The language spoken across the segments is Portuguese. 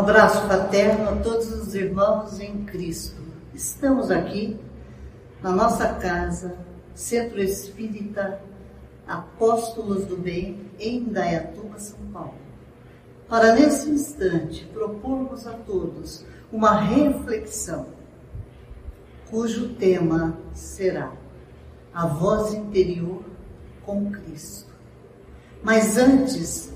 abraço fraterno a todos os irmãos em Cristo. Estamos aqui na nossa casa, Centro Espírita Apóstolos do Bem, em Dayatuba, São Paulo, para nesse instante propormos a todos uma reflexão cujo tema será a voz interior com Cristo. Mas antes,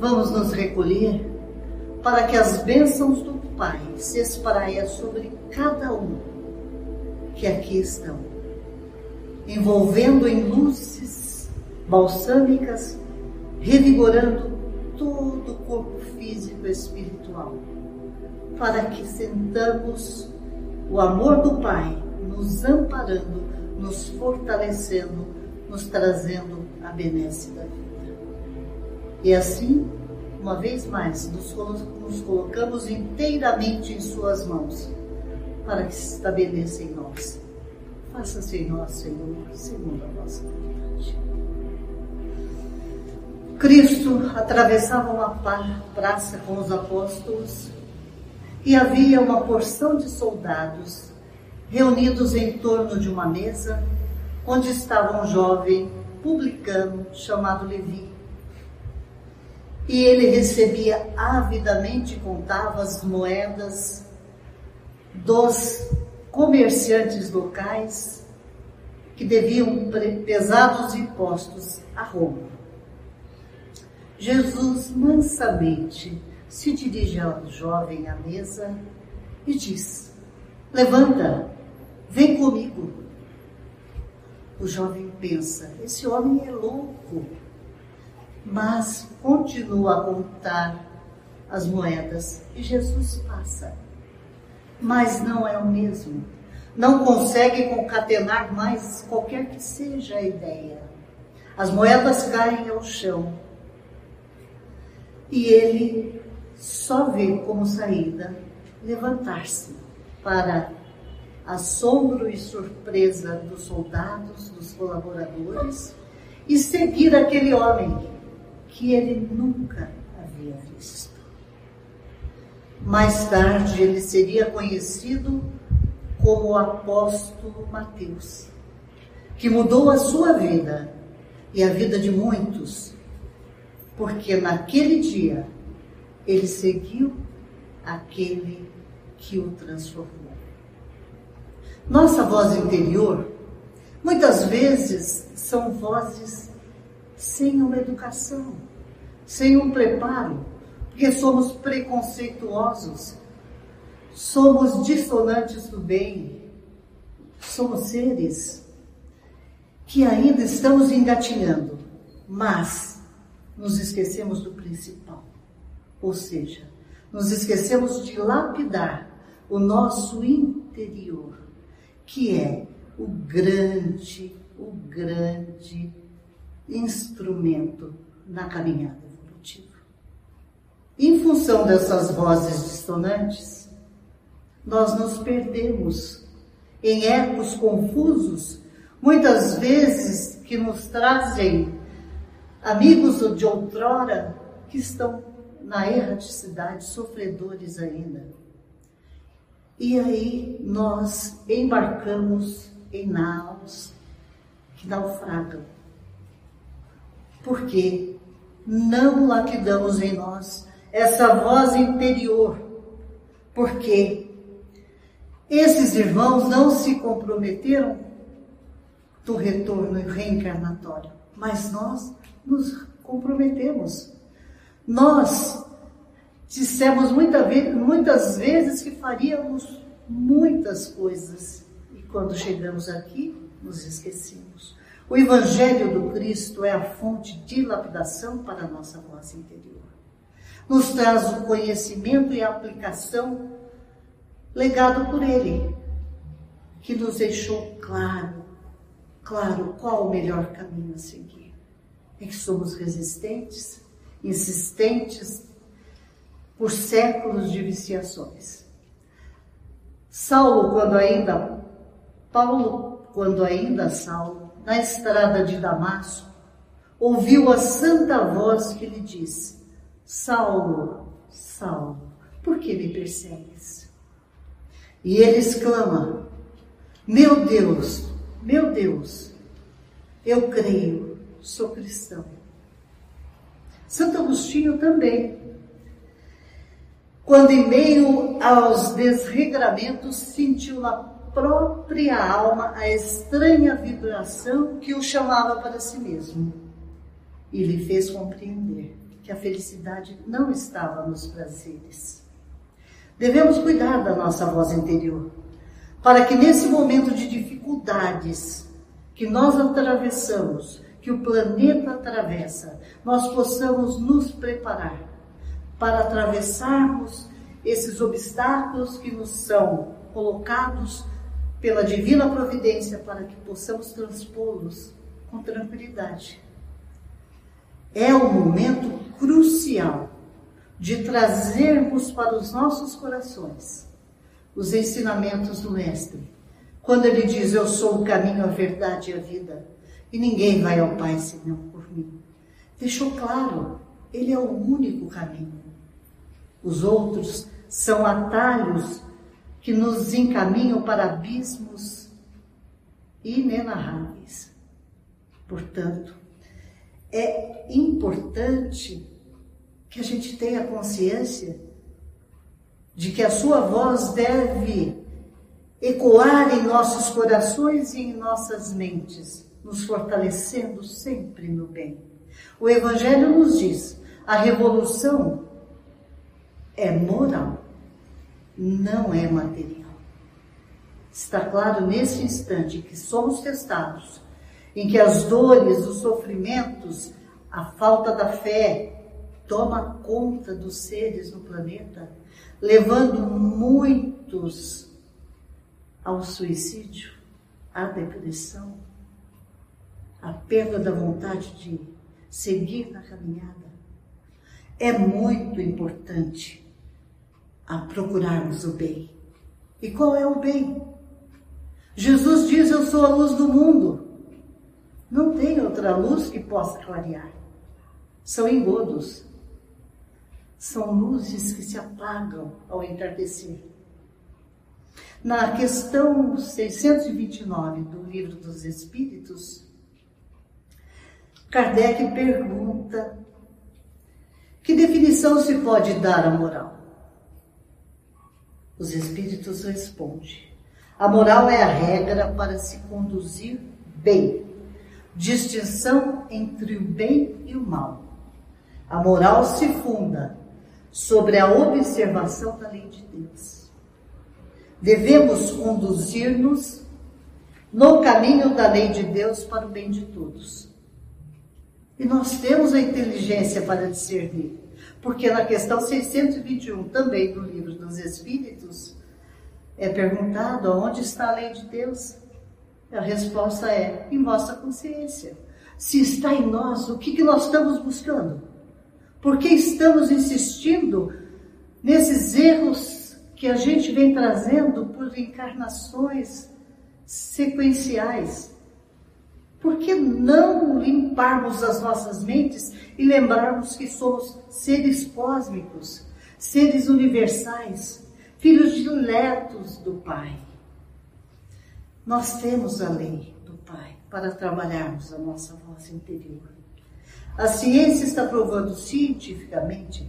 vamos nos recolher para que as bênçãos do Pai se espraiam sobre cada um que aqui estão, envolvendo em luzes balsâmicas, revigorando todo o corpo físico e espiritual, para que sentamos o amor do Pai nos amparando, nos fortalecendo, nos trazendo a benesse da vida. E assim, uma vez mais, nos, colocamos inteiramente em Suas mãos, para que se estabeleça em nós. Faça-se em nós, Senhor, segundo a nossa vontade. Cristo atravessava uma praça com os apóstolos e havia uma porção de soldados reunidos em torno de uma mesa onde estava um jovem publicano chamado Levi. E ele recebia avidamente, contava as moedas dos comerciantes locais que deviam pesados impostos a Roma. Jesus mansamente se dirige ao jovem à mesa e diz: Levanta, vem comigo. O jovem pensa: esse homem é louco, mas continua a contar as moedas e Jesus passa. Mas não é o mesmo. Não consegue concatenar mais qualquer que seja a ideia. As moedas caem ao chão e ele só vê como saída levantar-se para assombro e surpresa dos soldados, dos colaboradores, e seguir aquele homem que ele nunca havia visto. Mais tarde ele seria conhecido como o apóstolo Mateus, que mudou a sua vida e a vida de muitos, porque naquele dia ele seguiu aquele que o transformou. Nossa voz interior, muitas vezes, são vozes sem uma educação, sem um preparo, porque somos preconceituosos, somos dissonantes do bem, somos seres que ainda estamos engatinhando, mas nos esquecemos do principal, ou seja, nos esquecemos de lapidar o nosso interior, que é o grande, o grande instrumento na caminhada evolutiva. Em função dessas vozes dissonantes, nós nos perdemos em ecos confusos, muitas vezes que nos trazem amigos de outrora que estão na erraticidade, sofredores ainda e aí nós embarcamos em naus que naufragam. Porque não lapidamos em nós essa voz interior. Porque esses irmãos não se comprometeram do retorno reencarnatório, mas nós nos comprometemos. Nós Dissemos muita muitas vezes que faríamos muitas coisas e quando chegamos aqui, nos esquecemos. O Evangelho do Cristo é a fonte de lapidação para a nossa voz interior. Nos traz o conhecimento e a aplicação legado por Ele, que nos deixou claro, claro qual o melhor caminho a seguir. É que somos resistentes, insistentes, por séculos de viciações. Saulo, quando ainda Paulo, quando ainda Saulo, na estrada de Damasco, ouviu a santa voz que lhe disse: Saulo, Saulo, Por que me persegues? E ele exclama: Meu Deus, meu Deus, eu creio, sou cristão. Santo Agostinho também. Quando em meio aos desregramentos sentiu na própria alma a estranha vibração que o chamava para si mesmo e lhe fez compreender que a felicidade não estava nos prazeres. Devemos cuidar da nossa voz interior, para que nesse momento de dificuldades que nós atravessamos, que o planeta atravessa, nós possamos nos preparar para atravessarmos esses obstáculos que nos são colocados pela divina providência para que possamos transpô-los com tranquilidade. É o momento crucial de trazermos para os nossos corações os ensinamentos do Mestre. Quando ele diz: Eu sou o caminho, a verdade e a vida, e ninguém vai ao Pai senão por mim. Deixou claro, ele é o único caminho. Os outros são atalhos que nos encaminham para abismos inenarráveis. Portanto, é importante que a gente tenha consciência de que a sua voz deve ecoar em nossos corações e em nossas mentes, nos fortalecendo sempre no bem. O Evangelho nos diz: a revolução é moral, não é material. Está claro nesse instante que somos testados, em que as dores, os sofrimentos, a falta da fé, toma conta dos seres no planeta, levando muitos ao suicídio, à depressão, à perda da vontade de seguir na caminhada. É muito importante a procurarmos o bem. E qual é o bem? Jesus diz: Eu sou a luz do mundo. Não tem outra luz que possa clarear. São engodos são luzes que se apagam ao entardecer. Na questão 629 do Livro dos Espíritos, Kardec pergunta: que definição se pode dar à moral? Os Espíritos respondem: a moral é a regra para se conduzir bem, distinção entre o bem e o mal. A moral se funda sobre a observação da lei de Deus. Devemos conduzir-nos no caminho da lei de Deus para o bem de todos. E nós temos a inteligência para discernir, porque na questão 621 também do livro dos Espíritos é perguntado onde está a lei de Deus. A resposta é em vossa consciência. Se está em nós, o que, que nós estamos buscando? Porque estamos insistindo nesses erros que a gente vem trazendo por encarnações sequenciais. Por que não limparmos as nossas mentes e lembrarmos que somos seres cósmicos, seres universais, filhos diletos do Pai? Nós temos a lei do Pai para trabalharmos a nossa voz interior. A ciência está provando cientificamente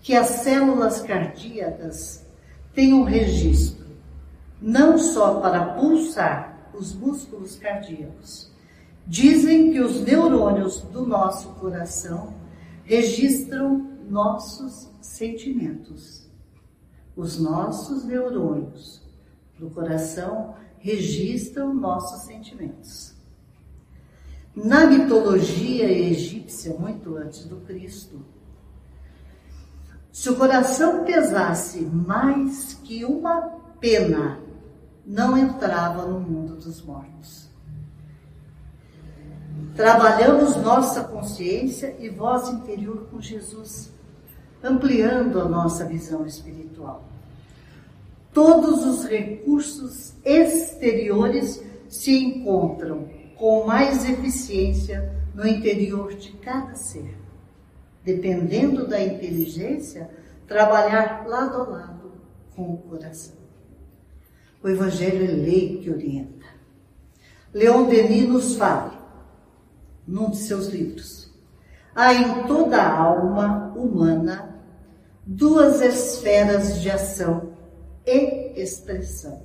que as células cardíacas têm um registro, não só para pulsar os músculos cardíacos. Dizem que os neurônios do nosso coração registram nossos sentimentos. Os nossos neurônios do coração registram nossos sentimentos. Na mitologia egípcia, muito antes do Cristo, se o coração pesasse mais que uma pena, não entrava no mundo dos mortos. Trabalhamos nossa consciência e voz interior com Jesus, ampliando a nossa visão espiritual. Todos os recursos exteriores se encontram com mais eficiência no interior de cada ser. Dependendo da inteligência, trabalhar lado a lado com o coração. O Evangelho é lei que orienta. Leon Denis nos fala, num de seus livros, há em toda a alma humana duas esferas de ação e expressão.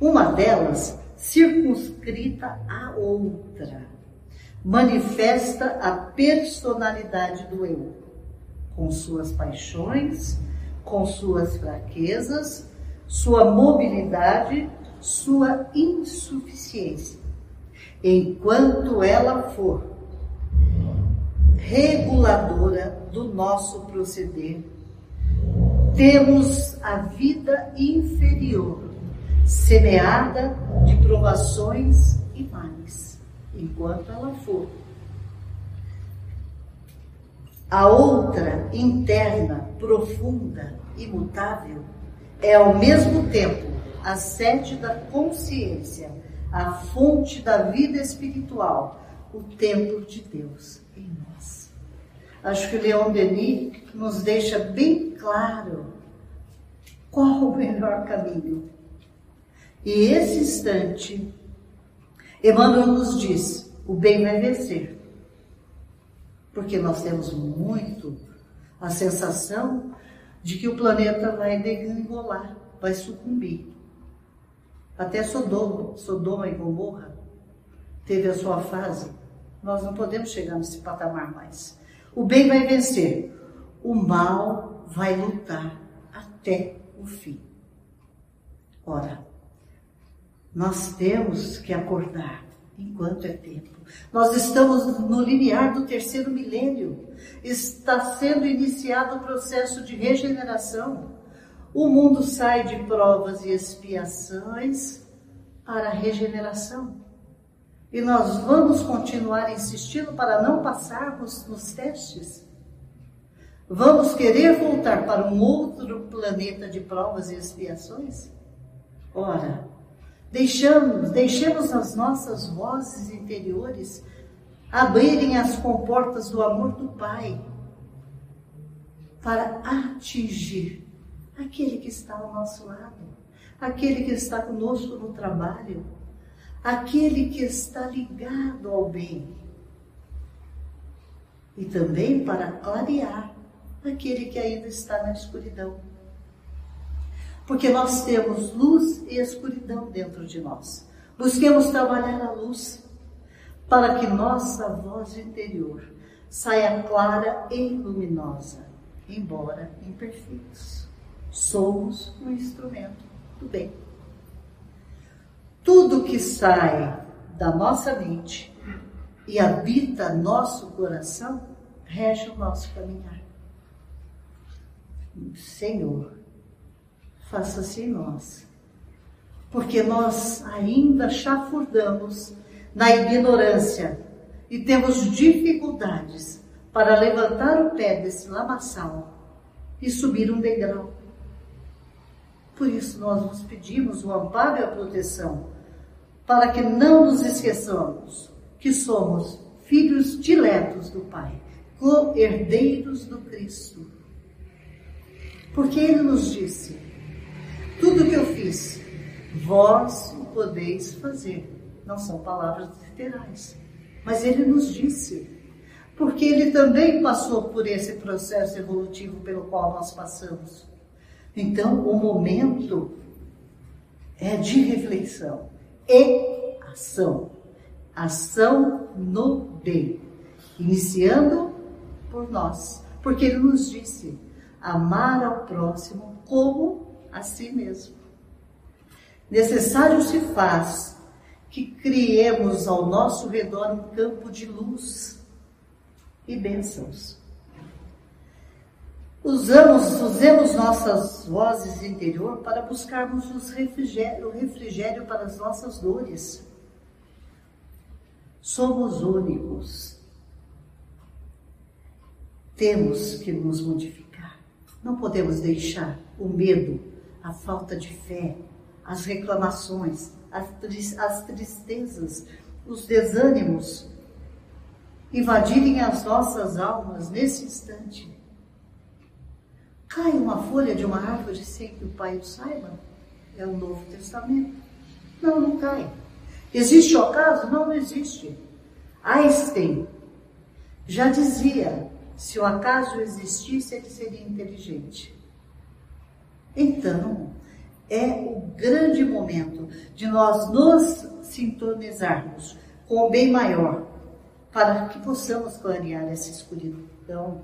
Uma delas circunscrita à outra, manifesta a personalidade do eu, com suas paixões, com suas fraquezas, sua mobilidade, sua insuficiência. Enquanto ela for reguladora do nosso proceder, temos a vida inferior, semeada de provações e males, enquanto ela for. A outra, interna, profunda, imutável, é ao mesmo tempo a sede da consciência, a fonte da vida espiritual, o templo de Deus em nós. Acho que Leon Denis nos deixa bem claro qual o melhor caminho. E esse instante, Emmanuel nos diz: o bem vai vencer. Porque nós temos muito a sensação de que o planeta vai degringolar, vai sucumbir. Até Sodoma, Sodoma e Gomorra teve a sua fase. Nós não podemos chegar nesse patamar mais. O bem vai vencer, o mal vai lutar até o fim. Ora, nós temos que acordar enquanto é tempo. Nós estamos no limiar do terceiro milênio. Está sendo iniciado o processo de regeneração. O mundo sai de provas e expiações para a regeneração. E nós vamos continuar insistindo para não passarmos nos testes? Vamos querer voltar para um outro planeta de provas e expiações? Ora, deixamos, deixemos as nossas vozes interiores abrirem as comportas do amor do Pai para atingir aquele que está ao nosso lado, aquele que está conosco no trabalho, aquele que está ligado ao bem. E também para clarear aquele que ainda está na escuridão. Porque nós temos luz e escuridão dentro de nós. Busquemos trabalhar a luz para que nossa voz interior saia clara e luminosa, embora imperfeitos. Somos um instrumento do bem. Tudo que sai da nossa mente e habita nosso coração rege o nosso caminhar. Senhor, faça-se em nós, porque nós ainda chafurdamos na ignorância e temos dificuldades para levantar o pé desse lamaçal e subir um degrau. Por isso nós nos pedimos o amparo e a proteção, para que não nos esqueçamos que somos filhos diletos do Pai, co-herdeiros do Cristo. Porque Ele nos disse: tudo que eu fiz, vós o podeis fazer. Não são palavras literais, mas Ele nos disse. Porque Ele também passou por esse processo evolutivo pelo qual nós passamos. Então, o momento é de reflexão e ação. Ação no bem. Iniciando por nós. Porque ele nos disse: amar ao próximo como a si mesmo. Necessário se faz que criemos ao nosso redor um campo de luz e bênçãos Usamos, usemos nossas vozes interior para buscarmos os refrigério, o refrigério para as nossas dores. Somos únicos. Temos que nos modificar. Não podemos deixar o medo, a falta de fé, as reclamações, as, as tristezas, os desânimos invadirem as nossas almas nesse instante Cai uma folha de uma árvore sem que o pai o saiba? É o Novo Testamento. Não, não cai. Existe o acaso? Não, não existe. Einstein já dizia: se o acaso existisse, ele seria inteligente. Então, é o grande momento de nós nos sintonizarmos com o bem maior, para que possamos clarear essa escuridão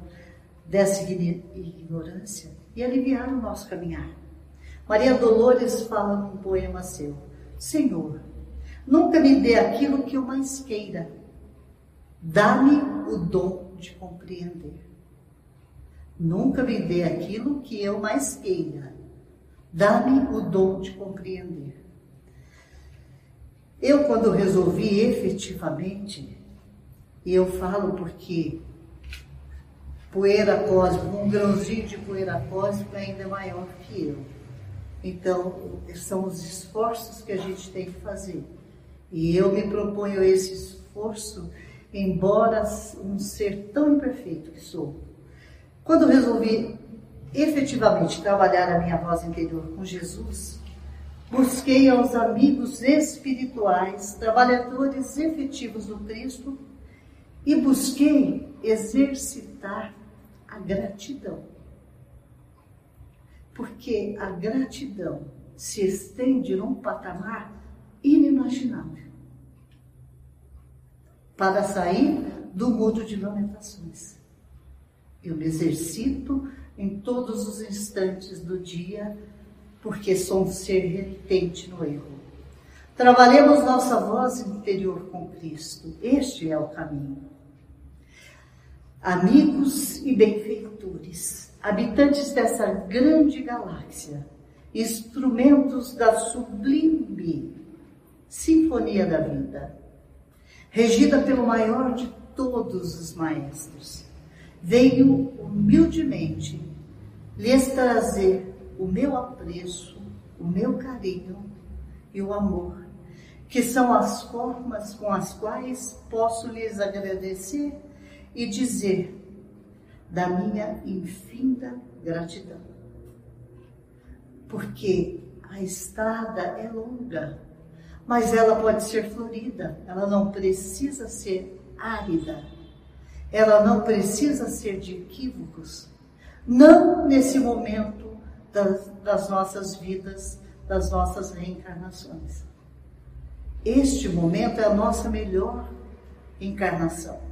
dessa ignorância e aliviar o nosso caminhar. Maria Dolores fala num poema seu: Senhor, nunca me dê aquilo que eu mais queira, dá-me o dom de compreender. Nunca me dê aquilo que eu mais queira, dá-me o dom de compreender. Eu, quando resolvi efetivamente, e eu falo porque poeira cósmica, um grãozinho de poeira cósmica ainda é maior que eu. Então, são os esforços que a gente tem que fazer. E eu me proponho esse esforço, embora um ser tão imperfeito que sou. Quando resolvi efetivamente trabalhar a minha voz interior com Jesus, busquei aos amigos espirituais, trabalhadores efetivos do Cristo, e busquei exercitar gratidão. Porque a gratidão se estende num patamar inimaginável para sair do mundo de lamentações. Eu me exercito em todos os instantes do dia, porque sou um ser renitente no erro. Trabalhemos nossa voz interior com Cristo. Este é o caminho amigos e benfeitores, habitantes dessa grande galáxia, instrumentos da sublime sinfonia da vida, regida pelo maior de todos os maestros, venho humildemente lhes trazer o meu apreço, o meu carinho e o amor, que são as formas com as quais posso lhes agradecer e dizer da minha infinda gratidão. Porque a estrada é longa, mas ela pode ser florida, ela não precisa ser árida, ela não precisa ser de equívocos. Não nesse momento das, das nossas vidas, das nossas reencarnações. Este momento é a nossa melhor encarnação.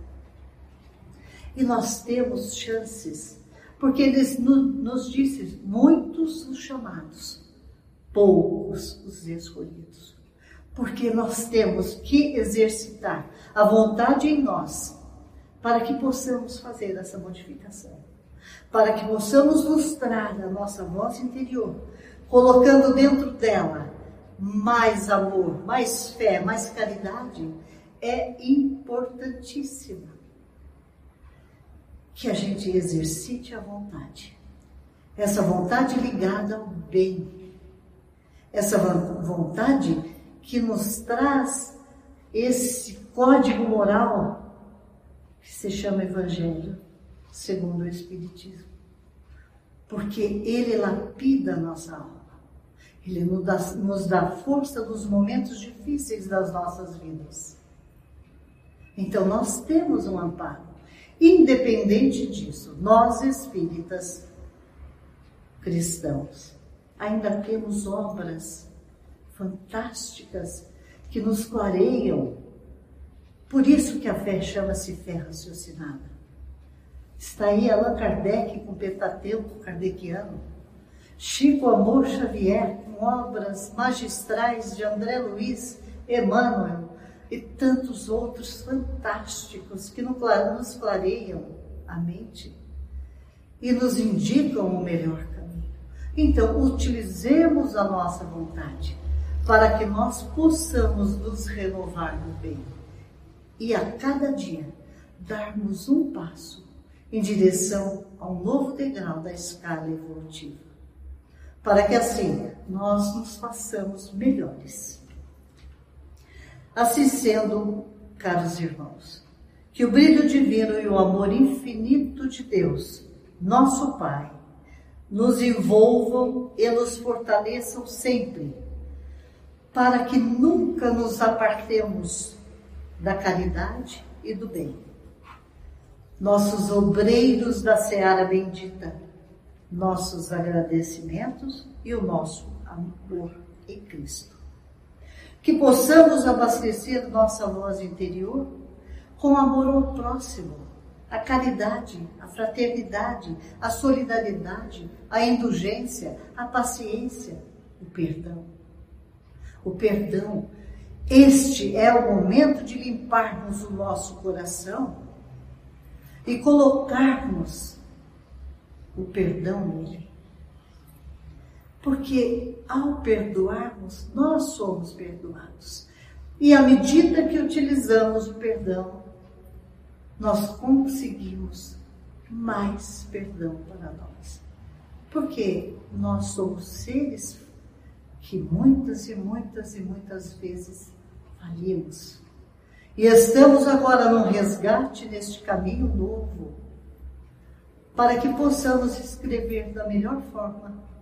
E nós temos chances, porque ele nos disse: muitos os chamados, poucos os escolhidos. Porque nós temos que exercitar a vontade em nós para que possamos fazer essa modificação, para que possamos lustrar a nossa voz interior, colocando dentro dela mais amor, mais fé, mais caridade, é importantíssima que a gente exercite a vontade. Essa vontade ligada ao bem. Essa vontade que nos traz esse código moral que se chama Evangelho, segundo o Espiritismo. Porque ele lapida a nossa alma. Ele nos dá, nos dá força nos momentos difíceis das nossas vidas. Então nós temos um amparo. Independente disso, nós espíritas cristãos ainda temos obras fantásticas que nos clareiam. Por isso que a fé chama-se fé raciocinada. Está aí Allan Kardec com o Pentateuco kardeciano, Chico Amor Xavier com obras magistrais de André Luiz, Emmanuel, e tantos outros fantásticos que nos clareiam a mente e nos indicam o melhor caminho. Então, utilizemos a nossa vontade para que nós possamos nos renovar no bem e a cada dia darmos um passo em direção a um novo degrau da escala evolutiva, para que assim nós nos façamos melhores. Assim sendo, caros irmãos, que o brilho divino e o amor infinito de Deus, nosso Pai, nos envolvam e nos fortaleçam sempre, para que nunca nos apartemos da caridade e do bem. Nossos obreiros da seara bendita, nossos agradecimentos e o nosso amor em Cristo. Que possamos abastecer nossa voz interior com amor ao próximo, a caridade, a fraternidade, a solidariedade, a indulgência, a paciência, o perdão. O perdão, este é o momento de limparmos o nosso coração e colocarmos o perdão nele. Porque ao perdoarmos, nós somos perdoados. E à medida que utilizamos o perdão, nós conseguimos mais perdão para nós. Porque nós somos seres que muitas e muitas e muitas vezes falhamos. E estamos agora num resgate neste caminho novo, para que possamos escrever da melhor forma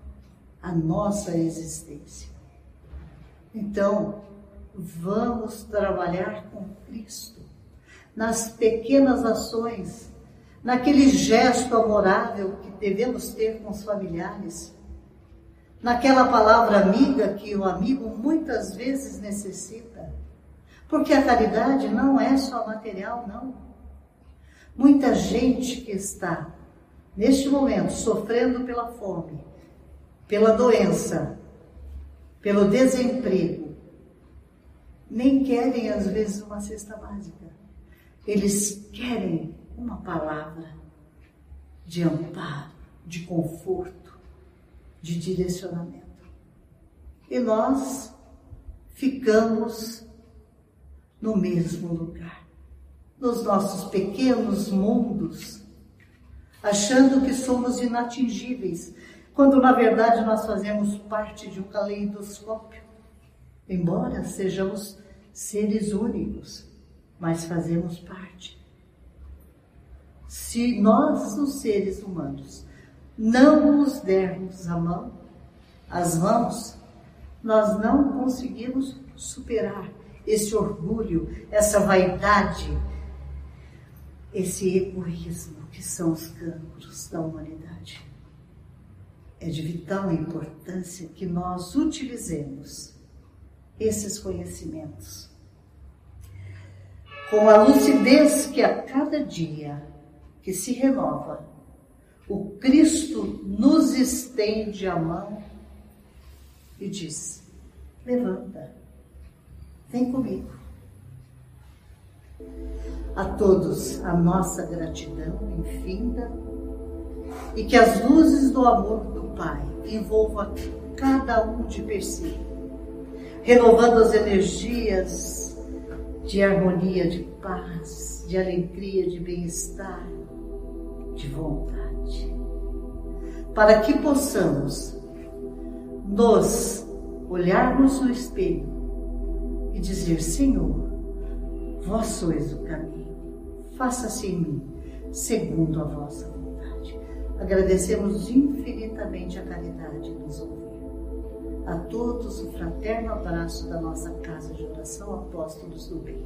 a nossa existência. Então, vamos trabalhar com Cristo nas pequenas ações, naquele gesto amorável que devemos ter com os familiares, naquela palavra amiga que o amigo muitas vezes necessita. Porque a caridade não é só material, não. Muita gente que está neste momento sofrendo pela fome, pela doença, pelo desemprego, nem querem às vezes uma cesta básica. Eles querem uma palavra de amparo, de conforto, de direcionamento. E nós ficamos no mesmo lugar, nos nossos pequenos mundos, achando que somos inatingíveis, quando na verdade nós fazemos parte de um caleidoscópio, embora sejamos seres únicos mas fazemos parte. Se nós, os seres humanos, não nos dermos a mão, as mãos, nós não conseguimos superar esse orgulho, essa vaidade, esse egoísmo que são os cancros da humanidade. É de vital importância que nós utilizemos esses conhecimentos com a lucidez que a cada dia que se renova, o Cristo nos estende a mão e diz: Levanta, vem comigo. A todos a nossa gratidão infinda e que as luzes do amor Pai envolvam cada um de per si, renovando as energias de harmonia, de paz, de alegria, de bem-estar, de vontade. Para que possamos nos olharmos no espelho e dizer: Senhor, vós sois o caminho, faça-se em mim, segundo a vossa vontade. Agradecemos infinitamente a caridade de nos ouvir. A todos o fraterno abraço da nossa casa de oração Apóstolos do Bem.